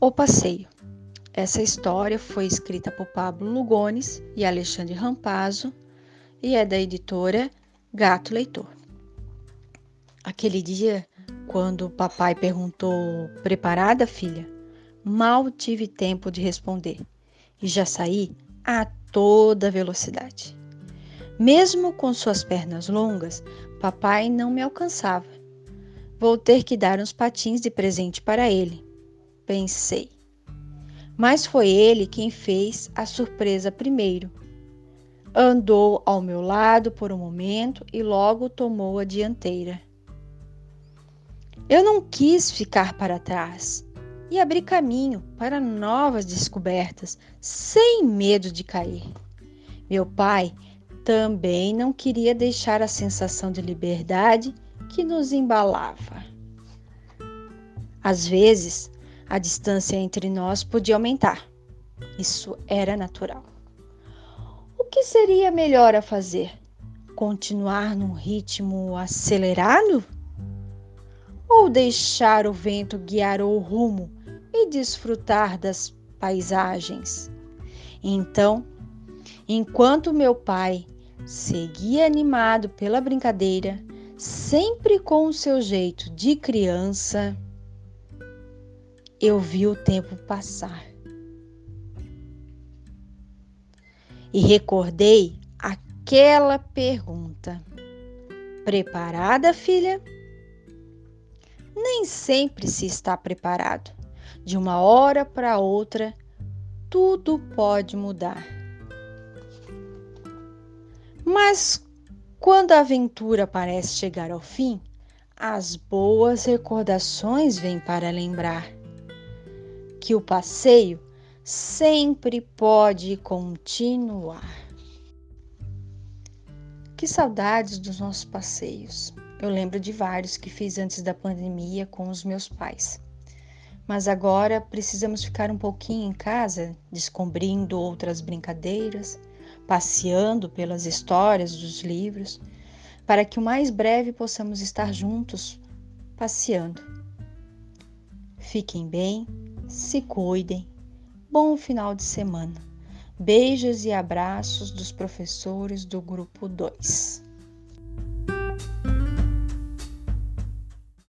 O Passeio. Essa história foi escrita por Pablo Lugones e Alexandre Rampazzo e é da editora Gato Leitor. Aquele dia, quando o papai perguntou: Preparada, filha? Mal tive tempo de responder e já saí a toda velocidade. Mesmo com suas pernas longas, papai não me alcançava. Vou ter que dar uns patins de presente para ele pensei. Mas foi ele quem fez a surpresa primeiro. Andou ao meu lado por um momento e logo tomou a dianteira. Eu não quis ficar para trás e abri caminho para novas descobertas, sem medo de cair. Meu pai também não queria deixar a sensação de liberdade que nos embalava. Às vezes, a distância entre nós podia aumentar. Isso era natural. O que seria melhor a fazer? Continuar num ritmo acelerado? Ou deixar o vento guiar o rumo e desfrutar das paisagens? Então, enquanto meu pai seguia animado pela brincadeira, sempre com o seu jeito de criança, eu vi o tempo passar. E recordei aquela pergunta: Preparada, filha? Nem sempre se está preparado. De uma hora para outra, tudo pode mudar. Mas quando a aventura parece chegar ao fim, as boas recordações vêm para lembrar que o passeio sempre pode continuar. Que saudades dos nossos passeios. Eu lembro de vários que fiz antes da pandemia com os meus pais. Mas agora precisamos ficar um pouquinho em casa, descobrindo outras brincadeiras, passeando pelas histórias dos livros, para que o mais breve possamos estar juntos passeando. Fiquem bem se cuidem. Bom final de semana. Beijos e abraços dos professores do grupo 2.